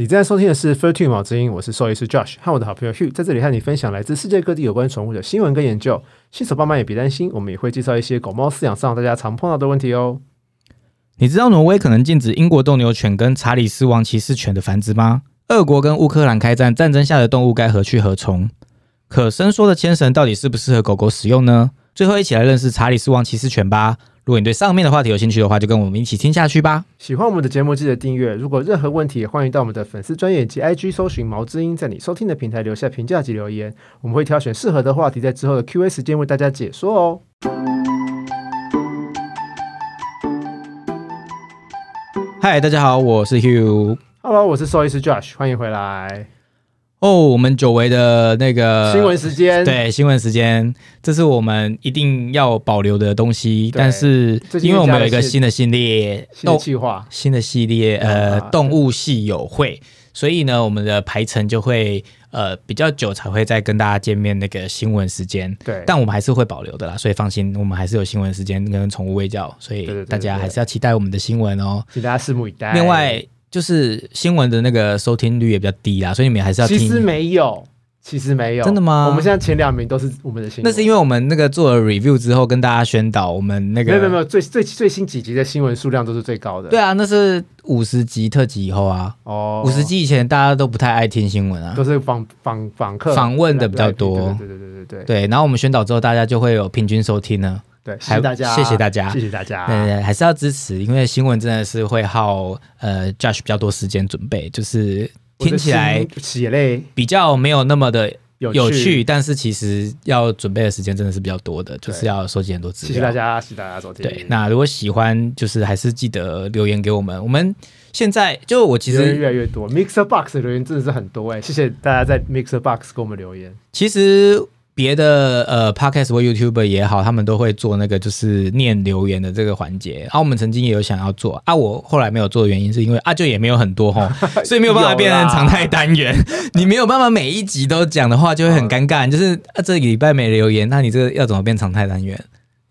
你正在收听的是《Fur Two 毛之音》，我是兽医师 Josh，和我的好朋友 Hugh 在这里和你分享来自世界各地有关宠物的新闻跟研究。新手爸妈也别担心，我们也会介绍一些狗猫饲养上大家常碰到的问题哦。你知道挪威可能禁止英国斗牛犬跟查理斯王骑士犬的繁殖吗？俄国跟乌克兰开战，战争下的动物该何去何从？可伸缩的牵绳到底适不适合狗狗使用呢？最后一起来认识查理斯王骑士犬吧。如果你对上面的话题有兴趣的话，就跟我们一起听下去吧。喜欢我们的节目，记得订阅。如果任何问题，也欢迎到我们的粉丝专业及 IG 搜寻毛之音，在你收听的平台留下评价及留言，我们会挑选适合的话题，在之后的 Q&A 时间为大家解说哦。嗨，大家好，我是 Hugh。Hello，我是兽医师 Josh，欢迎回来。哦，我们久违的那个新闻时间，，对新闻时间，这是我们一定要保留的东西。但是因为我们有一个新新的系列，新的动计划，新的系列，呃，啊动物系友会，所以呢，我们的排程就会呃比较久才会再跟大家见面那个新闻时间。对，但我们还是会保留的啦，所以放心，我们还是有新闻时间跟宠物喂教，所以大家对还是要期待我们的新闻哦。请大家拭目以待。另外，就是新闻的那个收听率也比较低啦，所以你们还是要听。其实没有，其实没有，真的吗我们现在前两名都是我们的新闻，那是因为我们那个做了 review 之后，跟大家宣导我们那个没有没有没有最最最新几集的新闻数量都是最高的。对啊，那是五十集特辑以后啊，哦，五十集以前大家都不太爱听新闻啊都。是访访访客访问的比较多对对对对对对对，然后我们宣导之后，大家就会有平均收听呢。对，谢还谢大家，谢谢大家谢谢大家。对还是要支持，因为新闻真的是会耗呃 Josh 比较多时间准备，就是听起来心血泪比较没有那么的有有趣，但是其实要准备的时间真的是比较多的，就是要收集很多资料。谢谢大家，谢谢大家收听。对，那如果喜欢，就是还是记得留言给我们。我们现在就我其实越来越多，Mixer Box 的留言真的是很多哎，谢谢大家在 Mixer Box 给我们留言。其实别的呃 podcast 或 YouTuber 也好，他们都会做那个就是念留言的这个环节。然后我们曾经也有想要做啊，我后来没有做的原因是因为啊就也没有很多哈，所以没有办法变成常态单元。你没有办法每一集都讲的话，就会很尴尬。就是啊这个礼拜没留言，那你这个要怎么变常态单元？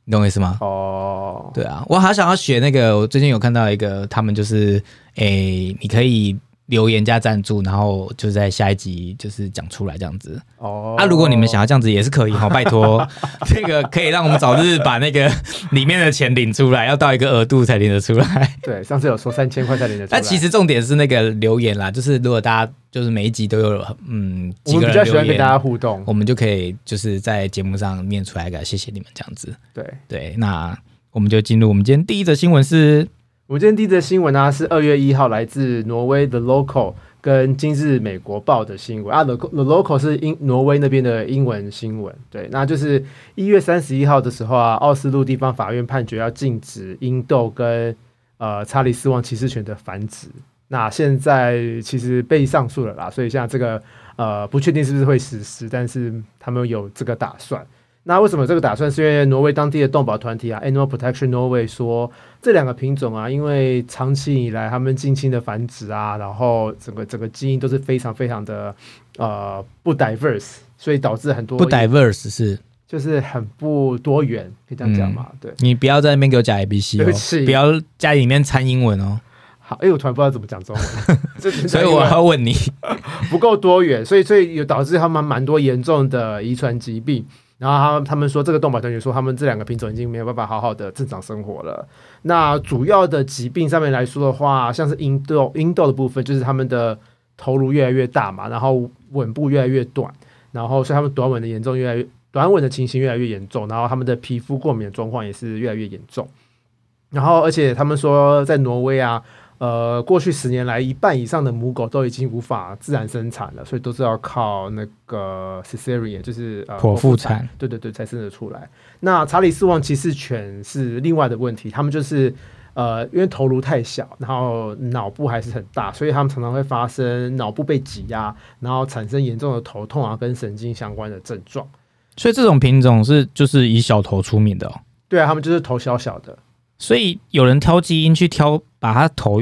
你懂我意思吗？哦，对啊，我好想要学那个，我最近有看到一个，他们就是诶，你可以留言加赞助，然后就在下一集就是讲出来这样子。哦，啊，如果你们想要这样子也是可以哈，拜托，这个可以让我们早日把那个里面的钱领出来，要到一个额度才领得出来。对上次有说三千块才领得出来，那其实重点是那个留言啦，就是如果大家就是每一集都有嗯我几个们比较喜欢跟大家互动。我们就可以就是在节目上念出来，个谢谢你们这样子。对，对，那我们就进入我们今天第一则新闻是。我们今天第一则新闻呢、是二月一号来自挪威的 Local 跟今日美国报的新闻啊，The The Local 是英挪威那边的英文新闻，对，那就是一月三十一号的时候啊，奥斯陆地方法院判决要禁止英斗跟呃查理斯王骑士犬的繁殖。那现在其实被上诉了啦，所以现在这个呃不确定是不是会实施，但是他们有这个打算。那为什么有这个打算？是因为挪威当地的动保团体啊，Animal Protection Norway 说，这两个品种啊，因为长期以来他们近亲的繁殖啊，然后整个整个基因都是非常非常的呃不 diverse，所以导致很多不 diverse 是就是很不多元，可以这样讲嘛？对。你不要在那边给我讲 A B C 哦对不起，不要家里面掺英文哦，好，哎、我突然不知道怎么讲中文，所以我要问你，不够多元，所以所以有导致他们蛮多严重的遗传疾病。然后他们他们说，这个动保团体说，他们这两个品种已经没有办法好好的正常生活了。那主要的疾病上面来说的话，像是阴豆阴豆的部分，就是他们的头颅越来越大嘛，然后吻部越来越短，然后所以他们短吻的严重越来越短吻的情形越来越严重，然后他们的皮肤过敏的状况也是越来越严重。然后而且他们说，在挪威啊，呃，过去十年来，一半以上的母狗都已经无法自然生产了，所以都是要靠那个 cesarean，就是呃剖腹产，对对对，才生得出来。那查理斯王骑士犬是另外的问题，他们就是呃，因为头颅太小，然后脑部还是很大，所以他们常常会发生脑部被挤压，然后产生严重的头痛啊，跟神经相关的症状。所以这种品种是就是以小头出名的哦。对啊，他们就是头小小的。所以有人挑基因去挑，把它头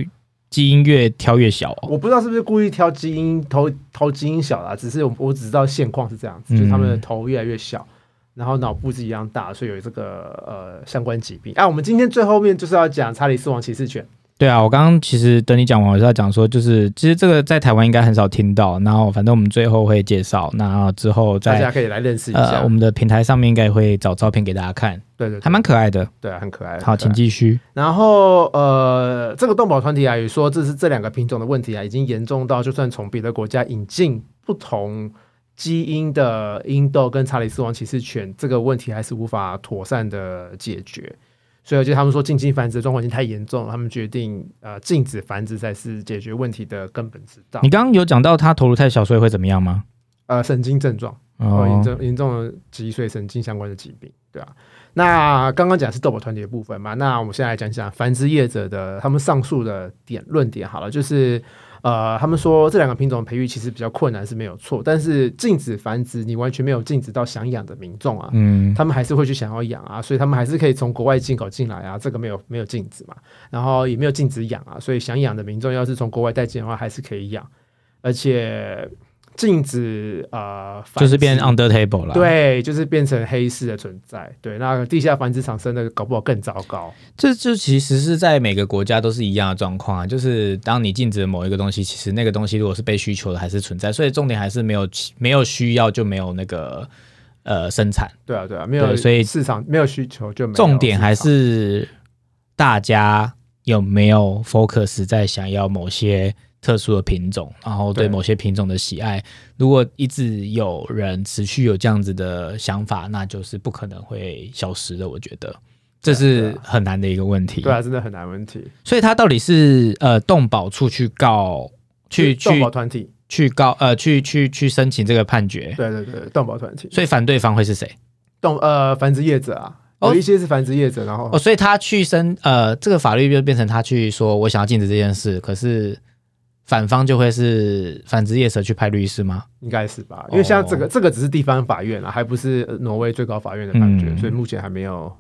基因越挑越小哦。我不知道是不是故意挑基因头头基因小啦，只是我我只知道现况是这样子，就是他们的头越来越小，然后脑部是一样大，所以有这个呃相关疾病。啊，我们今天最后面就是要讲查理斯王骑士犬。对啊，我刚刚其实等你讲完，我是要讲说，就是其实这个在台湾应该很少听到，然后反正我们最后会介绍，那之后在大家可以来认识一下。呃我们的平台上面应该会找照片给大家看，对对，对还蛮可爱的。对啊，很可爱。好，请继续。然后呃，这个动保团体啊也说，这是这两个品种的问题啊，已经严重到就算从别的国家引进不同基因的英斗跟查理斯王骑士犬，这个问题还是无法妥善的解决。所以，就他们说近亲繁殖的状况已经太严重了，他们决定呃禁止繁殖才是解决问题的根本之道你。刚刚有讲到它头颅太小，所以会怎么样吗？呃，神经症状。哦，严哦，重严重的脊髓神经相关的疾病，对啊。那刚刚讲是斗宝团体的部分嘛，那我们现在来讲讲繁殖业者的他们上述的点论点好了，就是呃，他们说这两个品种培育其实比较困难是没有错，但是禁止繁殖，你完全没有禁止到想养的民众啊，嗯，他们还是会去想要养啊，所以他们还是可以从国外进口进来啊，这个没有没有禁止嘛，然后也没有禁止养啊，所以想养的民众要是从国外带进的话，还是可以养，而且禁止呃，就是变 under table 了。，对，就是变成黑市的存在。对，那地下繁殖场生的搞不好更糟糕。这就其实是在每个国家都是一样的状况啊，就是当你禁止某一个东西，其实那个东西如果是被需求的，还是存在，所以重点还是没有没有需要就没有那个呃生产，对啊，对啊，没有，所以市场没有需求就没有重点还是大家有没有 focus 在想要某些特殊的品种，然后对对某些品种的喜爱。如果一直有人持续有这样子的想法，那就是不可能会消失的。我觉得这是啊很难的一个问题。对啊，真的很难问题。所以他到底是呃动保处去告，去动去保团体，去告呃去去去申请这个判决，对对对，动保团体，所以反对方会是谁？动呃繁殖业者啊，哦有一些是繁殖业者，然后哦，所以他去申呃这个法律就变成他去说我想要禁止这件事，可是反方就会是反职业者去派律师吗？应该是吧？因为像这哦个这个只是地方法院啊，还不是呃挪威最高法院的判决，嗯所以目前还没有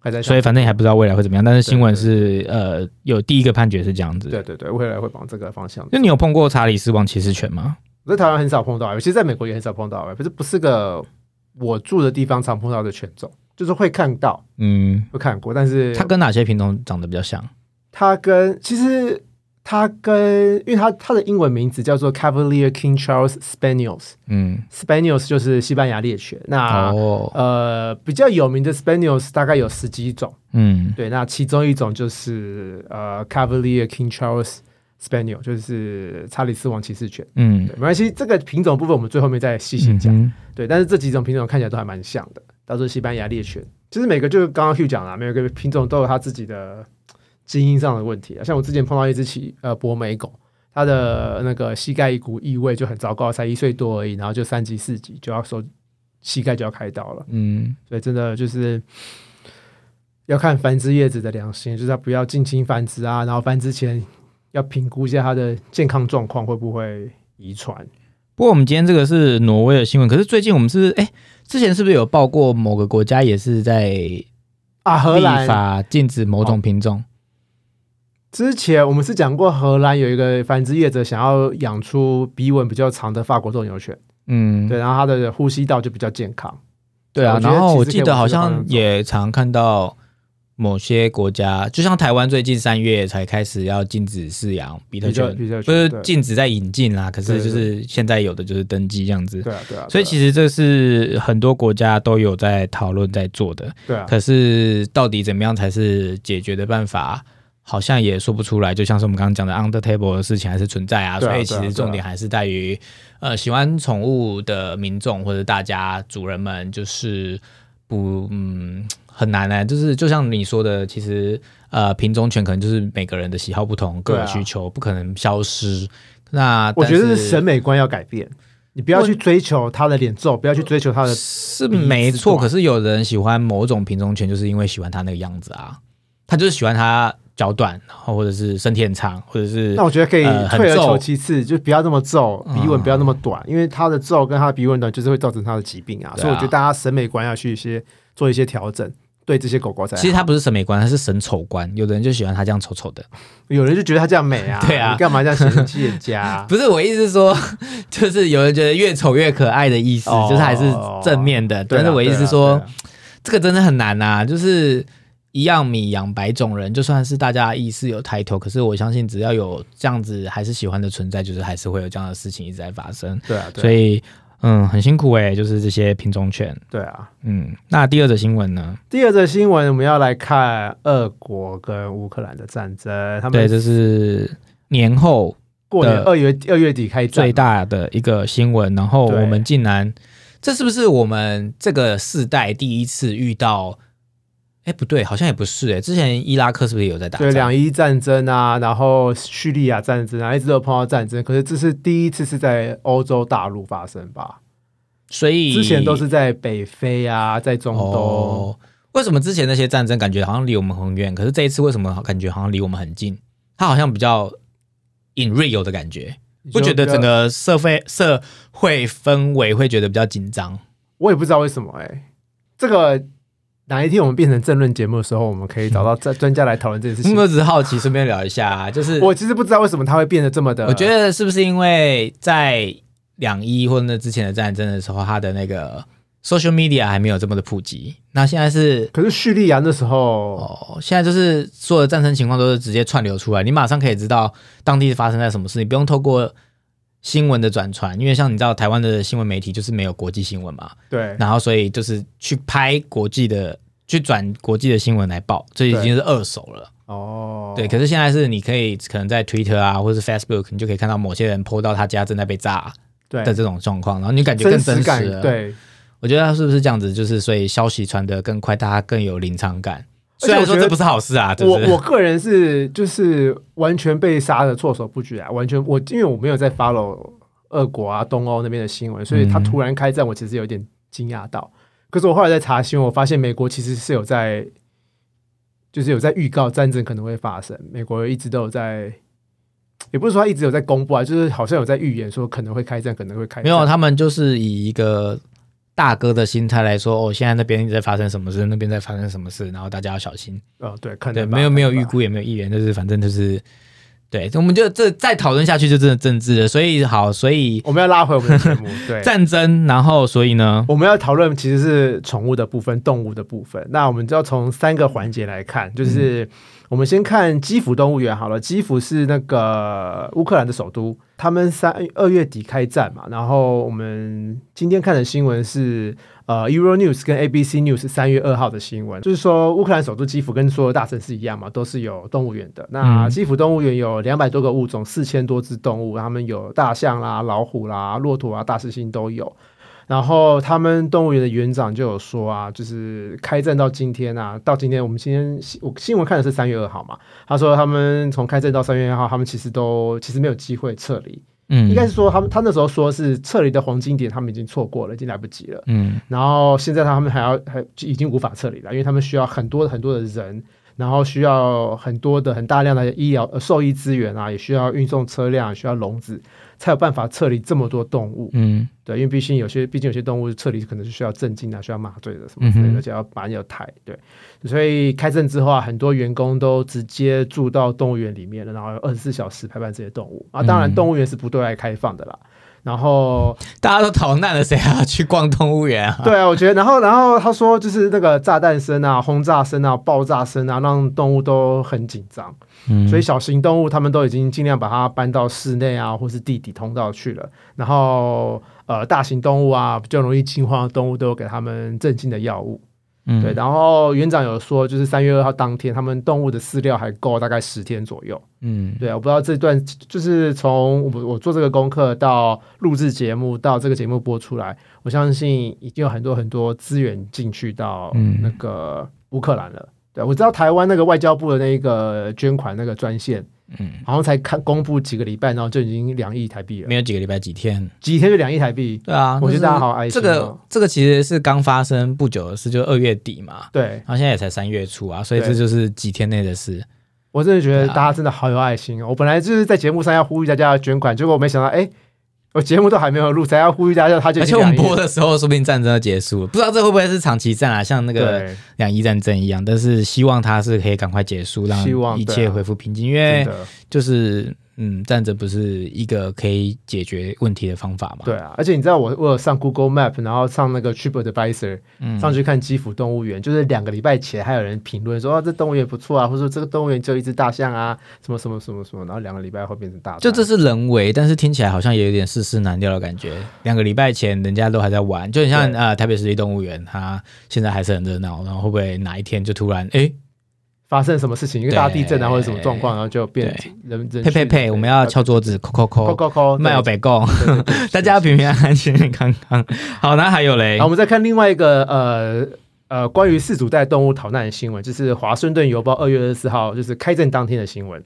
还在。所以反正也还不知道未来会怎么样，但是新闻是呃有第一个判决是这样子。对，对对，未来会往这个方向走。那你有碰过查理斯王骑士犬吗？我在台湾很少碰到，其实在美国也很少碰到，可是不是个我住的地方常碰到的犬种，就是会看到，嗯，会看过，但是它跟哪些品种长得比较像？它跟其实它跟，因为它它的英文名字叫做 Cavalier King Charles Spaniels，Spaniels 嗯，就是西班牙猎犬。那、哦，呃比较有名的 Spaniels 大概有十几种，嗯对，那其中一种就是呃 Cavalier King Charles Spaniel，就是查理斯王骑士犬。嗯对，没关系，这个品种部分我们最后面再细细讲。嗯对，但是这几种品种看起来都还蛮像的，都是西班牙猎犬。其实每个就是刚刚 Hugh 讲了，每个品种都有它自己的基因上的问题啊。像我之前碰到一只企呃博美狗，它的那个膝盖一股异味就很糟糕，才一岁多而已，然后就三级四级就要说膝盖就要开刀了。嗯，所以真的就是要看繁殖业者的良心，就是它不要近亲繁殖啊，然后繁殖前要评估一下它的健康状况会不会遗传。不过我们今天这个是挪威的新闻，可是最近我们是不是哎，之前是不是有报过某个国家也是在啊，荷立兰法禁止某种品种？之前我们是讲过，荷兰有一个繁殖业者想要养出鼻吻比较长的法国斗牛犬，嗯，对，然后它的呼吸道就比较健康。对啊。然后我记得好像也常看到某些国家，就像台湾最近三月才开始要禁止饲养比特犬，比较比较不是禁止在引进啦，可是就是现在有的就是登记这样子。对啊，对啊，所以其实这是很多国家都有在讨论在做的，对啊，可是到底怎么样才是解决的办法，好像也说不出来。就像是我们刚刚讲的 under table 的事情还是存在啊，啊所以其实重点还是在于，呃，喜欢宠物的民众或者大家主人们，就是不嗯很难呢、就是就像你说的，其实呃品种犬可能就是每个人的喜好不同，各有需求，不可能消失。那我觉得是审美观要改变，你不要去追求它的脸皱，不要去追求它的，是没错，可是有人喜欢某种品种犬，就是因为喜欢它那个样子啊，他就是喜欢它脚短，然后或者是身体很长，或者是那我觉得可以退而求其次，就不要那么皱，嗯鼻纹不要那么短，因为它的皱跟它的鼻纹短就是会造成它的疾病啊，啊所以我觉得大家审美观要去一些做一些调整，对这些狗狗才。其实它不是审美观，它是审丑观。有的人就喜欢它这样丑丑的，有人就觉得它这样美啊，对啊你干嘛这样嫌弃人家啊？不是我意思是说，就是有人觉得越丑越可爱的意思，哦就是还是正面的。但是我意思是说，这个真的很难呐、就是一样米养百种人，就算是大家意识有抬头，可是我相信只要有这样子还是喜欢的存在，就是还是会有这样的事情一直在发生。对啊，对啊所以嗯，很辛苦诶、就是这些品种犬。对啊。嗯，那第二则新闻呢？第二则新闻，我们要来看俄国跟乌克兰的战争。他们对，们这是年后过年二月二月底开战最，大的一个新闻，然后我们竟然，这是不是我们这个世代第一次遇到？哎，不对，好像也不是哎，之前伊拉克是不是也有在打对？两伊战争啊，然后叙利亚战争啊，一直都有碰到战争。可是这是第一次是在欧洲大陆发生吧？所以之前都是在北非啊，在中东。哦。为什么之前那些战争感觉好像离我们很远，可是这一次为什么感觉好像离我们很近？它好像比较 in real 的感觉，不觉得整个社会社会氛围会觉得比较紧张？我也不知道为什么哎、这个哪一天我们变成政论节目的时候，我们可以找到专专家来讨论这件事情。我只是好奇，顺便聊一下啊，就是 我其实不知道为什么它会变得这么的，我觉得是不是因为在两伊或者那之前的战争的时候，它的那个 social media 还没有这么的普及？那现在是可是叙利亚那时候，哦，现在就是所有的战争情况都是直接串流出来，你马上可以知道当地发生在什么事，你不用透过新闻的转传，因为像你知道台湾的新闻媒体就是没有国际新闻嘛，对然后所以就是去拍国际的。去转国际的新闻来报，这已经是二手了。哦，对，可是现在是你可以可能在 Twitter 啊，或者是 Facebook，你就可以看到某些人 PO 到他家正在被炸对的这种状况，然后你感觉更真实对。我觉得他是不是这样子，就是所以消息传得更快，大家更有临场感。虽然说这不是好事啊，我？我个人是就是完全被杀的措手不及啊，完全我因为我没有在 follow 俄国啊东欧那边的新闻，所以他嗯突然开战，我其实有点惊讶到。可是我后来在查新闻，我发现美国其实是有在，就是有在预告战争可能会发生，美国一直都有在，也不是说他一直有在公布啊，就是好像有在预言说可能会开战，可能会开战。没有，他们就是以一个大哥的心态来说，哦，现在那边在发生什么事，那边在发生什么事，然后大家要小心。哦，对，可能对，没有没有预估，也没有预言，就是反正就是，对，我们就这再讨论下去就真的政治了。所以好，所以我们要拉回我们的节目，对，战争，然后所以呢，我们要讨论其实是宠物的部分、动物的部分。那我们就要从三个环节来看，就是我们先看基辅动物园好了。基辅是那个乌克兰的首都，他们三二月底开战嘛。然后我们今天看的新闻是呃 Euro News 跟 ABC News 三月二号的新闻，就是说乌克兰首都基辅跟所有大城市一样嘛，都是有动物园的。那嗯基辅动物园有两百多个物种，四千多只动物，他们有大象啦、老虎啦、骆驼啊、大猩猩都有。然后他们动物园的园长就有说啊，就是开战到今天啊，到今天我们今天新我新闻看的是三月二号嘛，他说他们从开战到三月二号，他们其实都其实没有机会撤离，嗯，应该是说他们他那时候说是撤离的黄金点，他们已经错过了，已经来不及了。嗯。然后现在他们还要还已经无法撤离了，因为他们需要很多很多的人，然后需要很多的很大量的医疗、呃、兽医资源啊，也需要运送车辆，需要笼子，才有办法撤离这么多动物。嗯对，因为毕竟有些，毕竟有些动物撤离可能是需要镇静啊，需要麻醉的什么之类的，嗯而且要把有抬。对，所以开阵之后啊，很多员工都直接住到动物园里面了，然后二十四小时陪伴这些动物啊。当然，嗯动物园是不对外开放的啦。然后，大家都逃难了，谁还要去逛动物园啊？对啊，我觉得，然后，然后他说，就是那个炸弹声啊、轰炸声啊、爆炸声啊，让动物都很紧张。嗯所以小型动物他们都已经尽量把它搬到室内啊，或是地底通道去了。然后呃，大型动物啊，比较容易惊慌的动物都有给他们镇静的药物。嗯对，然后园长有说，就是三月二号当天，他们动物的饲料还够大概十天左右。嗯对，我不知道这段就是从我我做这个功课到录制节目到这个节目播出来，我相信已经有很多很多资源进去到嗯那个乌克兰了。对，我知道台湾那个外交部的那个捐款那个专线，嗯，好像才看公布几个礼拜，然后就已经两亿台币了没，有几个礼拜几天。几天就两亿台币。对啊，我觉得大家好爱心这哦个这个其实是刚发生不久的事，就二月底嘛，对然后现在也才三月初啊，所以对这就是几天内的事。我真的觉得大家真的好有爱心哦！我本来就是在节目上要呼吁大家要捐款，结果我没想到，哎，我节目都还没有录，才要呼吁大家，他就已而且我们经播的时候，说不定战争要结束了，不知道这会不会是长期战啊，像那个，两伊战争一样。但是希望它是可以赶快结束，让一切恢复平静，因为就是嗯，站着不是一个可以解决问题的方法嘛？对啊，而且你知道我我有上 Google Map，然后上那个 Trip Advisor，嗯上去看基辅动物园，就是两个礼拜前还有人评论说啊这动物园不错啊，或者说这个动物园只有一只大象啊，什么什么什么什么，然后两个礼拜后变成大战，就这是人为，但是听起来好像也有点世事难料的感觉。两个礼拜前人家都还在玩，就很像啊呃台北市立动物园，它现在还是很热闹，然后会不会哪一天就突然哎发生什么事情，一个大地震啊对或者什么状况，然后就变对。人人呸呸呸，我们要敲桌子，扣扣扣。扣，扣扣，卖有对北贡，对对对 大家要平平安安、健健康康。好，那还有嘞。我，们再看另外一个呃呃关于四组带动物逃难的新闻，就是《华盛顿邮报》二月二十四号就是开战当天的新闻。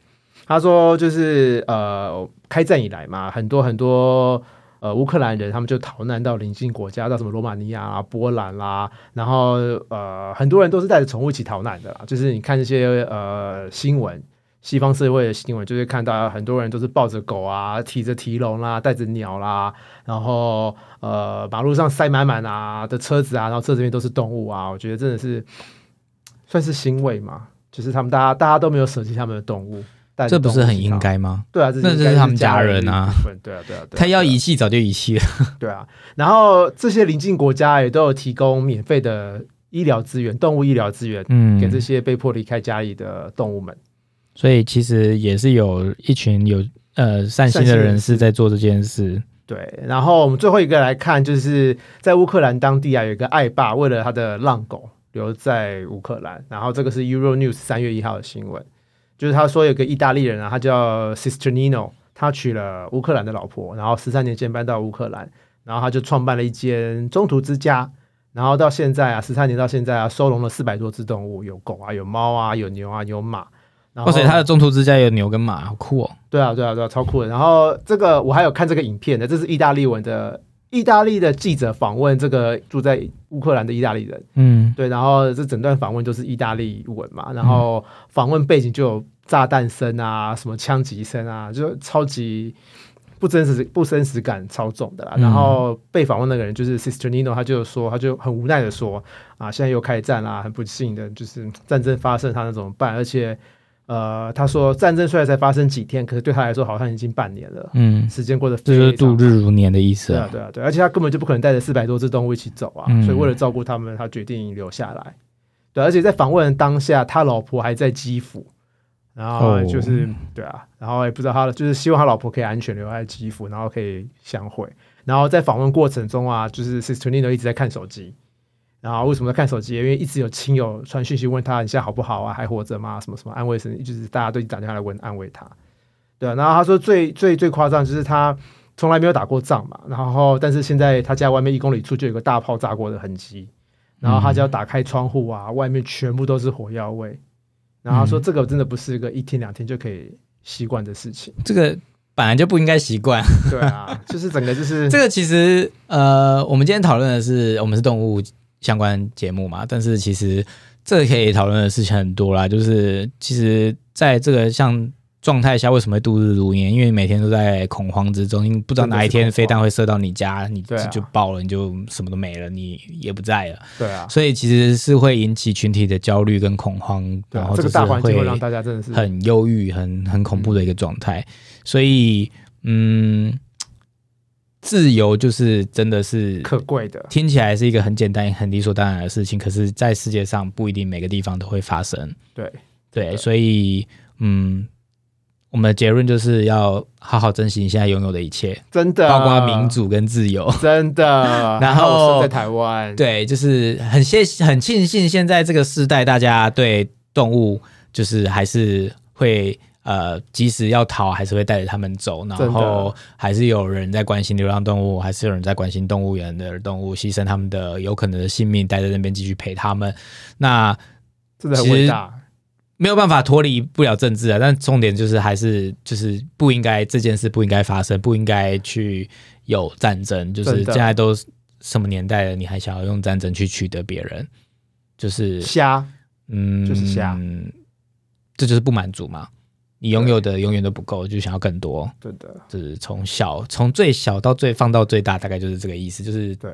他说就是呃开战以来嘛，很多很多呃乌克兰人他们就逃难到邻近国家，到什么罗马尼亚啊、波兰啦、然后呃很多人都是带着宠物一起逃难的啦。就是你看这些呃新闻。西方社会的新闻就会看到很多人都是抱着狗啊，提着提笼啦，带着鸟啦，然后呃马路上塞满满啊的车子啊，然后车子里面都是动物啊，我觉得真的是算是欣慰嘛，就是他们大家大家都没有舍弃他们的动物，带这不是很应？该吗？对啊，这那应该这是他们家家人啊对啊，对啊，他要遗弃早就遗弃了。对啊，然后这些邻近国家也都有提供免费的医疗资源、动物医疗资源嗯给这些被迫离开家里的动物们。所以其实也是有一群有呃善心的人士在做这件事。对，然后我们最后一个来看，就是在乌克兰当地啊，有一个爱爸为了他的浪狗留在乌克兰，然后这个是 Euro News 三月一号的新闻，就是他说有个意大利人啊，他叫 Sister Nino，他娶了乌克兰的老婆，然后十三年前搬到乌克兰，然后他就创办了一间中途之家，然后到现在啊，十三年到现在啊，收容了四百多只动物，有狗啊，有猫啊，有牛啊，有马。然后哇塞，他的中途之家有牛跟马，好酷哦！对啊，对啊，对啊，超酷的。然后这个我还有看这个影片的，这是意大利文的，意大利的记者访问这个住在乌克兰的意大利人，嗯，对，然后这整段访问都是意大利文嘛，然后访问背景就有炸弹声啊，什么枪击声啊，就超级不真实、不真实感超重的啦。嗯然后被访问那个人就是 Sister Nino，他就说，他就很无奈的说啊，现在又开战啦，很不幸的就是战争发生，他那怎么办？而且呃，他说战争虽然才发生几天，可是对他来说好像已经半年了，嗯，时间过得这就是非常度日如年的意思啊。，对啊对啊，对，而且他根本就不可能带着四百多只动物一起走啊，嗯所以为了照顾他们，他决定留下来。对，而且在访问的当下，他老婆还在基辅，然后哦就是、对啊，然后也不知道他就是希望他老婆可以安全留在基辅，然后可以相会。然后在访问过程中啊，就是 Sister Nino 一直在看手机。然后为什么在看手机？因为一直有亲友传讯息问他你现在好不好啊，还活着吗？什么什么安慰声，就是大家都打电话来问安慰他。对啊，然后他说最最最夸张就是他从来没有打过仗嘛，然后但是现在他家外面一公里处就有个大炮炸过的痕迹，然后他就要打开窗户啊，外面全部都是火药味，然后他说这个真的不是一个一天两天就可以习惯的事情，这个本来就不应该习惯。对啊，就是整个就是 这个其实呃，我们今天讨论的是我们是动物相关节目嘛，但是其实这可以讨论的事情很多啦。就是其实在这个像状态下，为什么会度日如年？因为每天都在恐慌之中，你不知道哪一天飞弹会射到你家，你就爆了，你就什么都没了，你也不在了。对啊，所以其实是会引起群体的焦虑跟恐慌，然后就是这个大环境会会让大家真的是很忧郁、很很恐怖的一个状态。所以，嗯，自由就是真的是可贵的，听起来是一个很简单、很理所当然的事情，可是，在世界上不一定每个地方都会发生。对。对，所以，嗯，我们的结论就是要好好珍惜你现在拥有的一切，真的，包括民，主跟自由。真的，然后生在台湾，对，就是很谢很庆幸现在这个时代，大家对动物就是还是会呃，即使要逃，还是会带着他们走，然后还是有人在关心流浪动物，还是有人在关心动物园的动物，牺牲他们的有可能的性命，待在那边继续陪他们。那真的很其实伟大，没有办法脱离不了政治啊，但重点就是还是就是不应该这件事不应该发生，不应该去有战争。就是现在都什么年代了，你还想要用战争去取得别人？就是瞎，嗯，就是瞎，这就是不满足嘛。你拥有的永远都不够，就想要更多。对的，就是从小从最小到最放到最大，大概就是这个意思。就是对，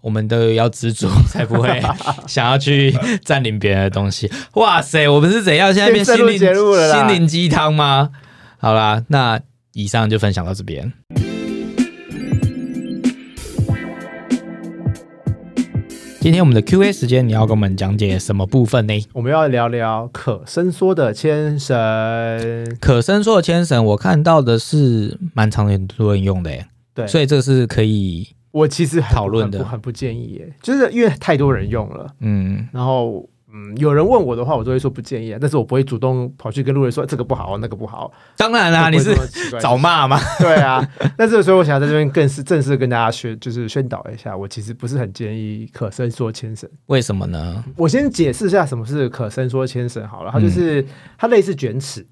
我们都要知足，才不会想要去 占领别人的东西。哇塞，我们是怎样？现在变心灵心灵鸡汤吗？好啦，那以上就分享到这边。今天我们的 Q&A 时间，你要跟我们讲解什么部分呢？我们要聊聊可伸缩的牵绳。可伸缩的牵绳，我看到的是蛮常很多人用的耶，对，所以这个是可以，我其实很讨论的很不很不建议耶，就是因为太多人用了，嗯，然后嗯，有人问我的话，我都会说不建议啊，但是我不会主动跑去跟路人说这个不好，那个不好。当然啦，你是找骂嘛？对啊，那这个时候我想在这边更是正式跟大家宣，就是宣导一下，我其实不是很建议可伸缩牵绳。为什么呢？我先解释一下什么是可伸缩牵绳好了，它就是它类似卷尺，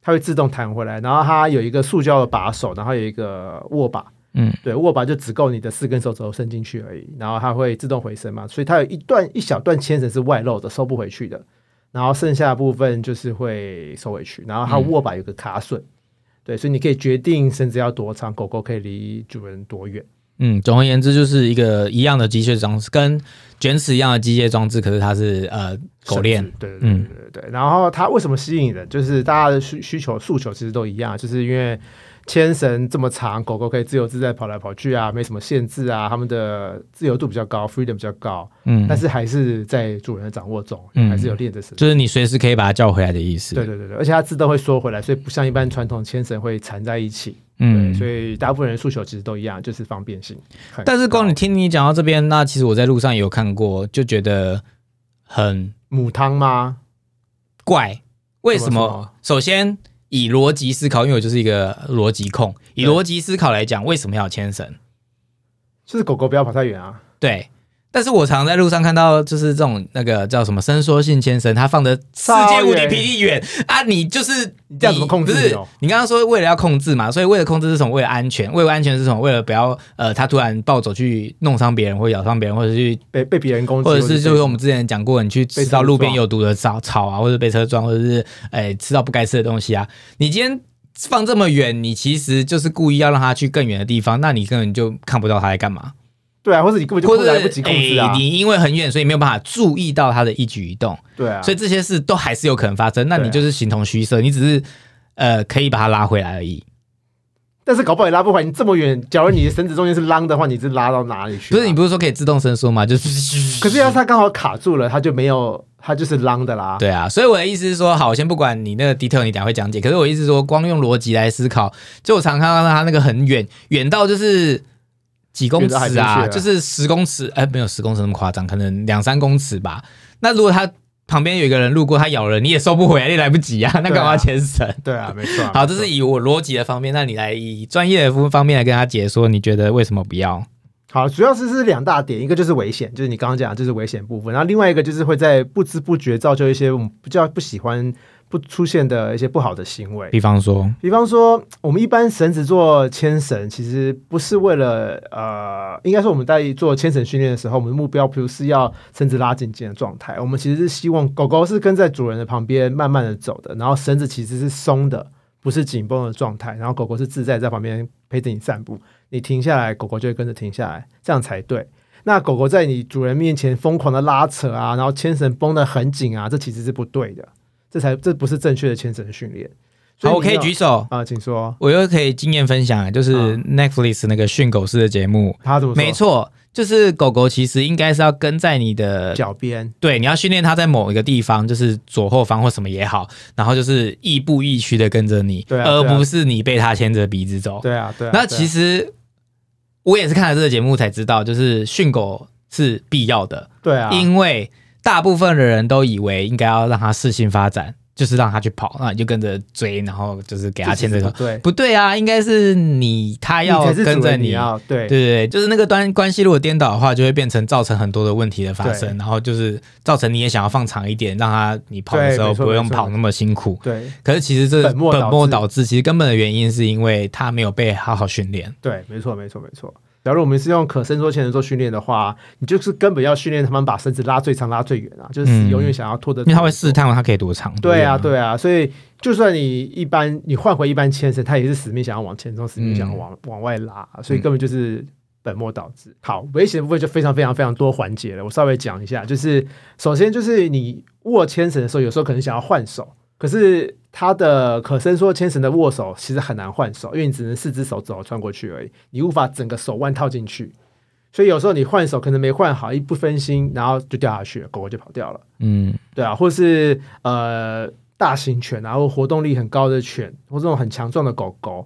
它会自动弹回来，然后它有一个塑胶的把手，然后有一个握把，嗯，对，握把就只够你的四根手指头伸进去而已，然后它会自动回升嘛，所以它有一段一小段牵绳是外露的，收不回去的，然后剩下的部分就是会收回去，然后它握把有个卡榫，对，所以你可以决定绳子要多长，狗狗可以离主人多远。嗯，总而言之，就是一个一样的机械装置，跟卷尺一样的机械装置，可是它是呃狗链对对对嗯对对对。然后它为什么吸引人？就是大家的需需求诉求其实都一样，就是因为牵绳这么长，狗狗可以自由自在跑来跑去啊，没什么限制啊，它们的自由度比较高，freedom 比较高，嗯，但是还是在主人的掌握中，嗯还是有链着绳子。就是你随时可以把它叫回来的意思。对对对对，而且它自动会缩回来，所以不像一般传统牵绳会缠在一起。嗯对，所以大部分人诉求其实都一样，就是方便性。但是光你听你讲到这边，那其实我在路上也有看过，就觉得很母汤吗？怪。为什么？首先以逻辑思考，因为我就是一个逻辑控。以逻辑思考来讲，为什么要牵绳？就是狗狗不要跑太远啊。对。但是我常在路上看到，就是这种那个叫什么伸缩性牵绳，它放的世界无敌霹雳远啊！你就是你这样怎么控制不是你刚刚说为了要控制嘛，所以为了控制是什么？为了安全，为了安全是什么？为了不要呃，它突然暴走去弄伤别人，或咬伤别人，或者去被被别人攻击，或者是就是我们之前讲过，你去吃到路边有毒的草草啊，或者被车撞，或者是哎、吃到不该吃的东西啊，你今天放这么远，你其实就是故意要让它去更远的地方，那你根本就看不到它在干嘛，对啊，或者你根本就或者控制来不及控制啊哎。你因为很远，所以没有办法注意到他的一举一动，对啊，所以这些事都还是有可能发生。那你就是形同虚设，你只是呃可以把它拉回来而已。但是搞不好也拉不回来。你这么远，假如你的绳子中间是啷的话，你是拉到哪里去啊？不是你不是说可以自动伸缩吗？就是可是要是它刚好卡住了，它就没有，它就是啷的啦。对啊，所以我的意思是说，好，我先不管你那个 detail，你等下会讲解。可是我意思是说，光用逻辑来思考，就我常看到他那个很远，远到就是几公尺啊，就是十公尺，哎，没有十公尺那么夸张，可能两三公尺吧。那如果它旁边有一个人路过，他咬人，你也收不回来，你也来不及啊，那干嘛要牵绳？对啊，没错啊。好，这是以我逻辑的方面，那你来以专业的方方面来跟他解说，你觉得为什么不要？好，主要是是两大点，一个就是危险，就是你刚刚讲的就是危险部分，然后另外一个就是会在不知不觉造就一些我们比较不喜欢不出现的一些不好的行为。比方说，比方说，我们一般绳子做牵绳，其实不是为了呃，应该说我们在做牵绳训练的时候，我们的目标不是要绳子拉紧紧的状态，我们其实是希望狗狗是跟在主人的旁边慢慢的走的，然后绳子其实是松的，不是紧绷的状态，然后狗狗是自在在旁边陪着你散步，你停下来，狗狗就会跟着停下来，这样才对。那狗狗在你主人面前疯狂的拉扯啊，然后牵绳绷得很紧啊，这其实是不对的，这才这不是正确的牵绳训练。所好，我可以举手，啊，请说。我又可以经验分享，就是啊 Netflix 那个训狗式的节目，他怎么说？没，错，就是狗狗其实应该是要跟在你的。脚边，对，你要训练它在某一个地方，就是左后方或什么也好，然后就是亦步亦趋的跟着你，而不是你被它牵着鼻子走。对啊，对啊。那其实我也是看了这个节目才知道，就是训狗是必要的，对啊，因为大部分的人都以为应该要让他适性发展，就是让他去跑，那你就跟着追，然后就是给他牵着走。这其实不对，不对啊，应该是你他要跟着你。你要对对对对，就是那个端关系如果颠倒的话，就会变成造成很多的问题的发生，然后就是造成你也想要放长一点，让他你跑的时候不用跑那么辛苦。对可是其实这本末倒置倒置，其实根本的原因是因为他没有被好好训练。对，没错没错没错。假如我们是用可伸缩牵绳做训练的话，你就是根本要训练他们把绳子拉最长、拉最远啊，就是嗯永远想要拖得住。因为他会试探他可以多长。对啊，对啊，所以就算你一般你换回一般牵绳，他也是死命想要往前冲，死命想要往、往外拉，所以根本就是本末倒置。好，危险的部分就非常非常非常多环节了，我稍微讲一下，就是首先就是你握牵绳的时候，有时候可能想要换手，可是它的可伸缩牵绳的握手其实很难换手，因为你只能四只手指头穿过去而已，你无法整个手腕套进去。所以有时候你换手可能没换好，一不分心，然后就掉下去了，狗狗就跑掉了。嗯对啊，或是呃大型犬然后活动力很高的犬，或这种很强壮的狗狗，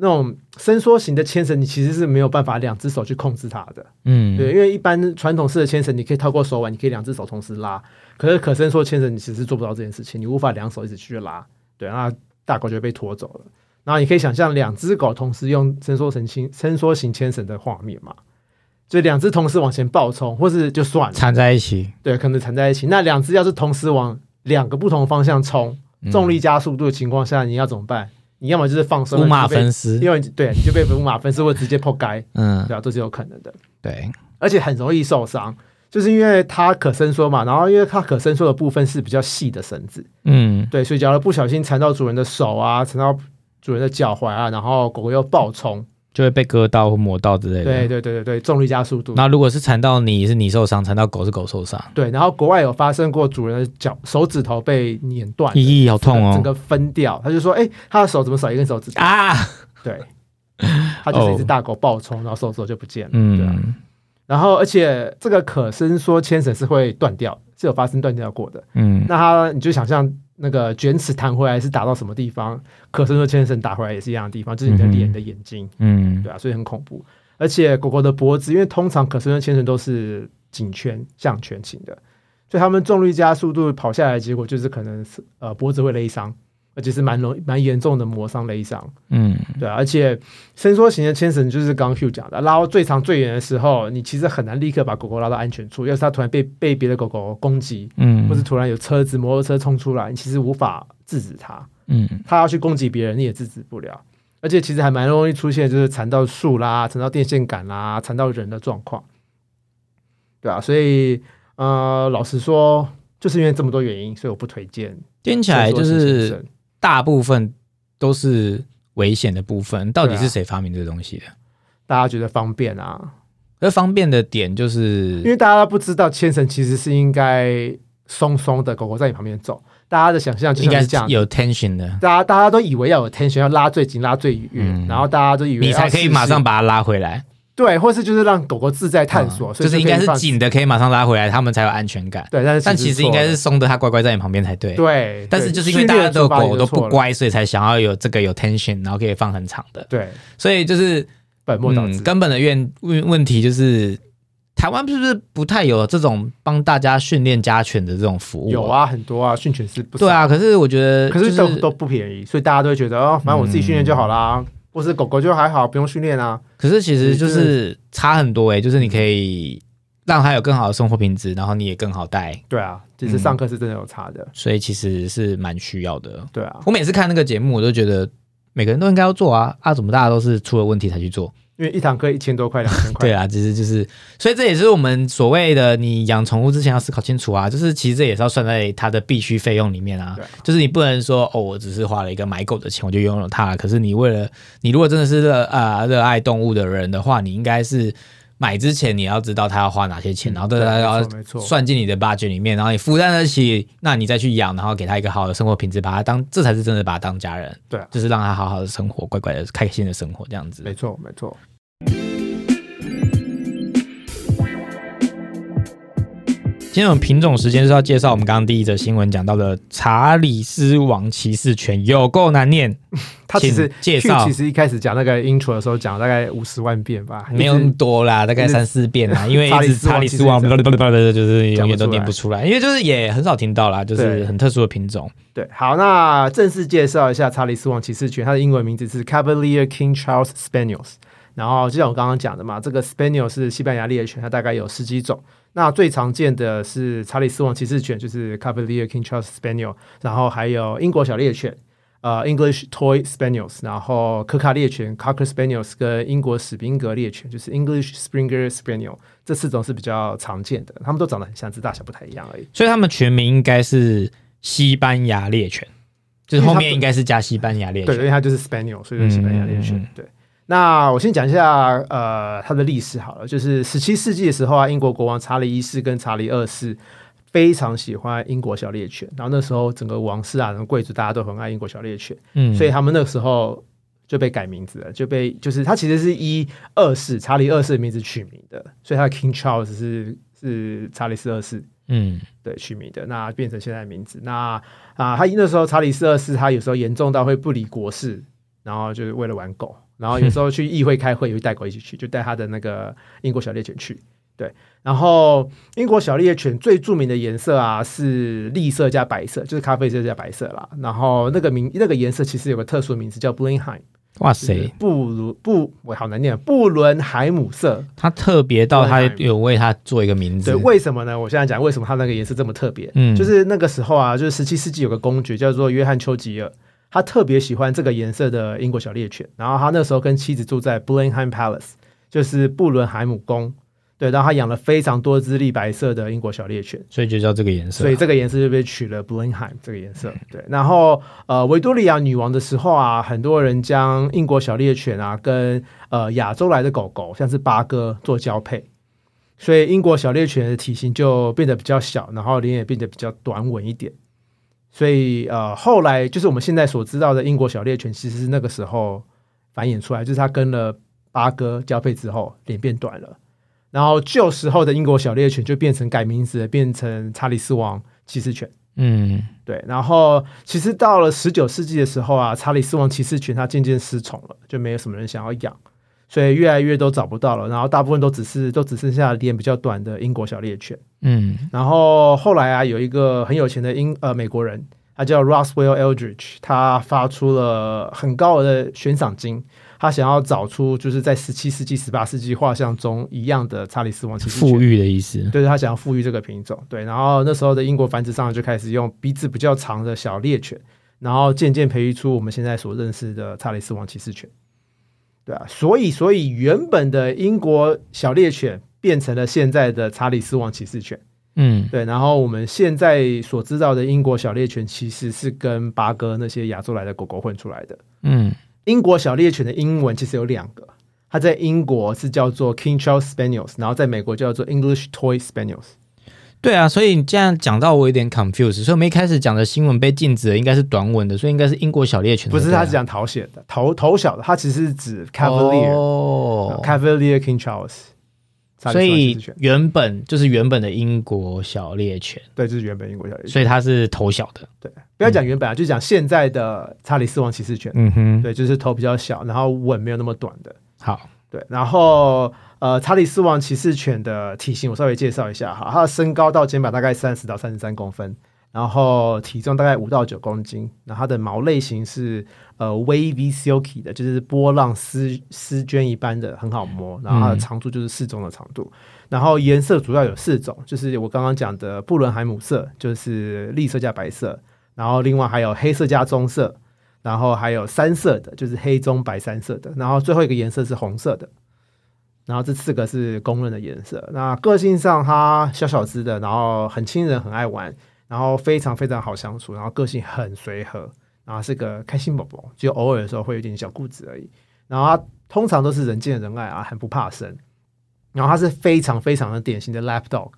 那种伸缩型的牵绳，你其实是没有办法两只手去控制它的。嗯，对，因为一般传统式的牵绳，你可以透过手腕，你可以两只手同时拉。可是可伸缩牵绳，你其实做不到这件事情，你无法两手一直去拉。对，那大狗就会被拖走了。然后你可以想象两只狗同时用伸缩绳牵伸缩型牵绳的画面嘛？就两只同时往前暴冲，或是就算了，缠在一起，对，可能缠在一起。那两只要是同时往两个不同方向冲，嗯重力加速度的情况下，你要怎么办？你要么就是放生，五马分尸。因为你对你就被五马分尸，或直接破街，嗯，对啊，都是有可能的。对，而且很容易受伤，就是因为它可伸缩嘛，然后因为它可伸缩的部分是比较细的绳子，嗯对，所以假如不小心缠到主人的手啊，缠到主人的脚踝啊，然后狗狗又暴冲，就会被割到或磨到之类的。对对对对对，重力加速度，那如果是缠到你是你受伤，缠到狗是狗受伤，对，然后国外有发生过主人的脚手指头被碾断，咦，好痛哦！整个分掉，他就说，哎、他的手怎么少一根手指？啊，对，他就是一只大狗暴冲，然后手指头就不见了，对啊。嗯然后，而且这个可伸缩牵绳是会断掉，是有发生断掉过的。嗯那它你就想象那个卷尺弹回来是打到什么地方，可伸缩牵绳打回来也是一样的地方，就是你的脸、嗯的眼睛，嗯对啊，所以很恐怖。而且狗狗的脖子，因为通常可伸缩牵绳都是颈圈、向全型的，所以他们重力加速度跑下来，的结果就是可能是呃脖子会勒伤，而且是蛮容蛮严重的磨伤勒伤。嗯对啊，而且伸缩型的牵绳就是刚刚 Hugh 讲的，拉到最长最远的时候，你其实很难立刻把狗狗拉到安全处。要是它突然被被别的狗狗攻击，嗯，或是突然有车子、摩托车冲出来，你其实无法制止它。嗯它要去攻击别人，你也制止不了。而且其实还蛮容易出现，就是缠到树啦、缠到电线杆啦、缠到人的状况。对啊，所以呃，老实说，就是因为这么多原因，所以我不推荐。听起来就是绳大部分都是危险的部分。到底是谁发明这个东西的？大家觉得方便啊，而方便的点就是因为大家不知道牵绳其实是应该松松的，狗狗在你旁边走，大家的想象就应该是这样。有 tension 的，大家大家都以为要有 tension，要拉最紧、拉最远，嗯然后大家都以为你才可以马上把把它拉回来。对，或是就是让狗狗自在探索，所以嗯就是应该是紧的，可以马上拉回来，他们才有安全感。对，但是但其实应该是错松的，它乖乖在你旁边才对。了对，但是就是因为大家的狗都不，乖，所以才想要有这个有 tension，然后可以放很长的。对，所以就是本末倒置。嗯，根本的问问问题就是，台湾是不是不太有这种帮大家训练家犬的这种服务？有，啊，很多啊，训犬师不少对啊。，可是我觉得，可是都都不便宜，所以大家都会觉得哦，反正我自己训练就好啦，或是狗狗就还好，不用训练啊。可是其实就是差很多欸、就是你可以让它有更好的生活品质，然后你也更好带，对啊，其实上课是真的有差的。所以其实是蛮需要的。对啊，我每次看那个节目，我都觉得每个人都应该要做啊啊！怎么大家都是出了问题才去做？因为一堂课一千多块、两千块。对啊，其实就是，所以这也是我们所谓的你养宠物之前要思考清楚啊，就是其实这也是要算在它的必须费用里面啊。就是你不能说哦，我只是花了一个买狗的钱我就拥有它，可是你为了你如果真的是热啊热爱动物的人的话，你应该是买之前你要知道他要花哪些钱，然后对它对要没错算进你的 budget 里面，然后你负担得起，那你再去养，然后给他一个好的生活品质，把他当这才是真的把他当家人。对啊就是让他好好的生活，乖乖的、开心的生活这样子。没错没错。今天我们品种时间是要介绍我们刚刚第一则新闻讲到的查理斯王骑士犬，有够难念。他其实介绍其实一开始讲那个 intro 的时候讲大概五十万遍吧，没有那么多啦，大概三四遍啦，因为一直查查理斯王，就是永远都念不出来，因为就是也很少听到啦，就是很特殊的品种。对，好，那正式介绍一下查理斯王骑士犬，它的英文名字是 Cavalier King Charles Spaniels。然后就像我刚刚讲的嘛，这个 Spaniel 是西班牙猎犬，它大概有十几种。那最常见的是查理斯王骑士犬，就是 Cavalier King Charles Spaniel，然后还有英国小猎犬，呃，English Toy Spaniels，然后可卡猎犬 Cocker Spaniels 跟英国史宾格猎犬，就是 English Springer Spaniel，这四种是比较常见的，它们都长得很像，只大小不太一样而已。所以它们全名应该是西班牙猎犬，就是后面应该是加西班牙猎犬对，因为。它就是 Spaniel，所以就是西班牙猎犬。嗯嗯嗯对，那我先讲一下呃它的历史好了，就是十七世纪的时候啊，英国国王查理一世跟查理二世非常喜欢英国小猎犬，然后那时候整个王室啊、贵族大家都很爱英国小猎犬，嗯，所以他们那个时候就被改名字了，就被就是他其实是以二世查理二世的名字取名的，所以他的 King Charles 是是查理四二世嗯。对取名的，那变成现在的名字。那啊，他那时候查理四二世他有时候严重到会不理国事，然后就是为了玩狗，然后有时候去议会开会也会带狗一起去，就带他的那个英国小猎犬去。对，然后英国小猎犬最著名的颜色啊是栗色加白色，就是咖啡色加白色啦。然后那个名那个颜色其实有个特殊名字叫 Blenheim，哇塞，布鲁布我好难念，布伦海姆色。它特别到它有为它做一个名字对，，为什么呢？我现在讲为什么它那个颜色这么特别。嗯就是那个时候啊，就是十七世纪有个公爵叫做约翰丘吉尔，他特别喜欢这个颜色的英国小猎犬。然后他那时候跟妻子住在 Blenheim Palace，就是布伦海姆宫。对，然后他养了非常多只栗白色的英国小猎犬，所以就叫这个颜色所。以这个颜色就被取了 Blenheim 这个颜色。对，然后呃，维多利亚女王的时候啊，很多人将英国小猎犬啊跟呃亚洲来的狗狗，像是八哥做交配，所以英国小猎犬的体型就变得比较小，然后脸也变得比较短稳一点。所以呃，后来就是我们现在所知道的英国小猎犬，其实是那个时候繁衍出来，就是它跟了八哥交配之后，脸变短了。然后旧时候的英国小猎犬就变成改名字了，变成查理斯王骑士犬。嗯对，然后其实到了十九世纪的时候啊，查理斯王骑士犬它渐渐失宠了，就没有什么人想要养，所以越来越都找不到了。然后大部分都只是都只剩下脸比较短的英国小猎犬。嗯然后后来啊，有一个很有钱的英呃美国人，他叫 Roswell Eldridge，他发出了很高额的悬赏金，他想要找出就是在十七世纪、十八世纪画像中一样的查理斯王骑士富。裕的意思。对，他想要富裕这个品种，对，然后那时候的英国繁殖商就开始用鼻子比较长的小猎犬，然后渐渐培育出我们现在所认识的查理斯王骑士犬，对啊，所以所以原本的英国小猎犬变成了现在的查理斯王骑士犬，嗯对，然后我们现在所知道的英国小猎犬其实是跟八哥那些亚洲来的狗狗混出来的。嗯英国小猎犬的英文其实有两个，它在英国是叫做 King Charles Spaniels，然后在美国叫做 English Toy Spaniels。对啊，所以你这样讲到我有点 confused，所以我们一开始讲的新闻被禁止的应该是短吻的，所以应该是英国小猎犬。不是，对啊它是讲头写的，头头小的，他其实是指 Cavalier、哦 Cavalier King Charles。所以原本就是原本的英国小猎犬，对，就是原本英国小猎犬。所以它是头小的。对，不要讲原本啊，就讲现在的查理斯王骑士犬。嗯哼，对，就是头比较小，然后吻没有那么短的。好，对，然后呃，查理斯王骑士犬的体型我稍微介绍一下哈，它的身高到肩膀大概三十到三十三公分，然后体重大概五到九公斤，然后它的毛类型是呃 wavy silky 的，就是波浪丝丝绢一般的，很好摸，然后它的长度就是适中的长度，然后颜色主要有四种，就是我刚刚讲的布伦海姆色，就是绿色加白色，然后另外还有黑色加棕色。然后还有三色的，就是黑棕白三色的，然后最后一个颜色是红色的，然后这四个是公认的颜色。那个性上，它小小只的，然后很亲人，很爱玩，然后非常非常好相处，然后个性很随和，然后是个开心宝宝，就偶尔的时候会有点小固执而已。然后它通常都是人见人爱啊，很不怕生。然后它是非常非常的典型的 lap dog，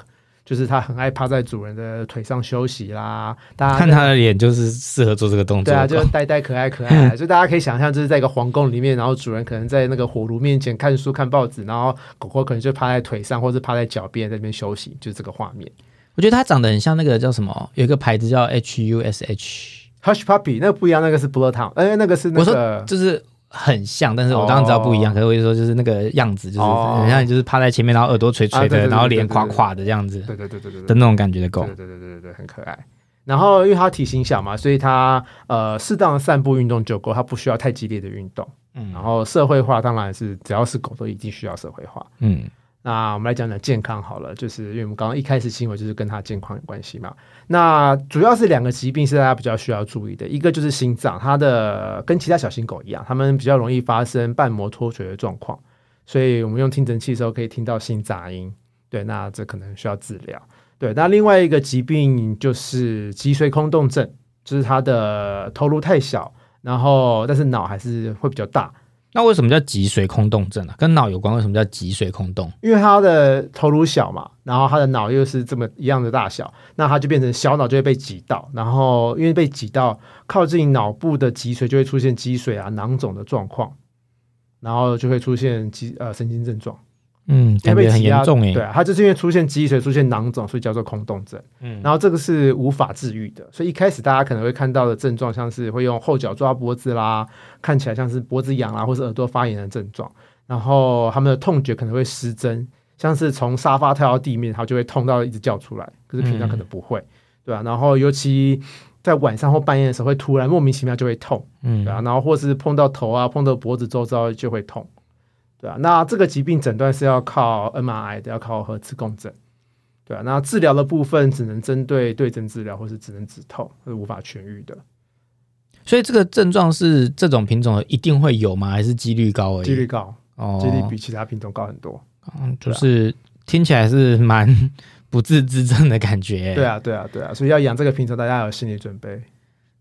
就是它很爱趴在主人的腿上休息啦。大家 看它的脸就是适合做这个动作。对啊，就是呆呆可爱可爱，就大家可以想象，就是在一个皇宫里面，然后主人可能在那个火炉面前看书看报纸，然后狗狗可能就趴在腿上或是趴在脚边在那边休息，就是这个画面。我觉得它长得很像那个叫什么，有一个牌子叫 H U S H，Hush Puppy 那个不一样，那个是 Town，哎，那个是那我说个就是很像，但是我当然知道不一样，哦可是我就说就是那个样子，就是哦很像就是趴在前面，然后耳朵垂垂的，然后脸垮垮的这样子对对对对对那种感觉的狗对。对对对对对，很可爱。然后因为它体型小嘛，所以它呃适当的散步运动就够，它不需要太激烈的运动。嗯然后社会化当然是只要是狗都一定需要社会化。嗯那我们来讲讲健康好了，就是因为我们刚刚一开始新闻就是跟它健康有关系嘛。那主要是两个疾病是大家比较需要注意的，一个就是心脏，它的跟其他小型狗一样，它们比较容易发生瓣膜脱垂的状况，所以我们用听诊器的时候可以听到心杂音。对，那这可能需要治疗。对，那另外一个疾病就是脊髓空洞症，就是它的头颅太小，然后但是脑还是会比较大。那为什么叫脊髓空洞症啊？跟脑有关？为什么叫脊髓空洞？因为他的头颅小嘛，然后他的脑又是这么一样的大小，那他就变成小脑就会被挤到，然后因为被挤到靠近脑部的脊髓就会出现积水啊、囊肿的状况，然后就会出现脊呃神经症状。嗯，感觉很严重哎。对啊，它就是因为出现积水、出现囊肿，所以叫做空洞症。嗯，然后这个是无法治愈的，所以一开始大家可能会看到的症状，像是会用后脚抓脖子啦，看起来像是脖子痒啦，或是耳朵发炎的症状。然后他们的痛觉可能会失真，像是从沙发跳到地面，它就会痛到一直叫出来。可是平常可能不会，对啊。然后尤其在晚上或半夜的时候，会突然莫名其妙就会痛，嗯，对啊。然后或是碰到头啊，碰到脖子周遭就会痛。对啊，那这个疾病诊断是要靠 MRI 的，要靠核磁共振。对啊，那治疗的部分只能针对对症治疗，或是只能止痛，是无法痊愈的。所以这个症状是这种品种一定会有吗？还是几率高而已？几率高，哦，几率比其他品种高很多。嗯，就是听起来是蛮 不治之症的感觉。对啊，对啊，对啊，所以要养这个品种，大家要有心理准备。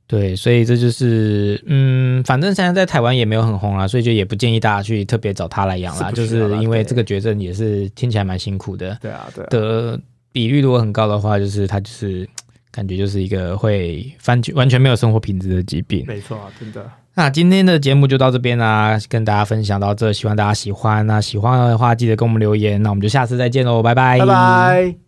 对，所以这就是，嗯，反正现在在台湾也没有很红啦，所以就也不建议大家去特别找它来养啦，就是因为这个绝症也是听起来蛮辛苦的。对啊，对。的比率如果很高的话，就是它就是感觉就是一个会完全完全没有生活品质的疾病。没错，真的。那今天的节目就到这边啦，跟大家分享到这，希望大家喜欢。那喜欢的话记得跟我们留言，那我们就下次再见喽，拜拜，拜拜。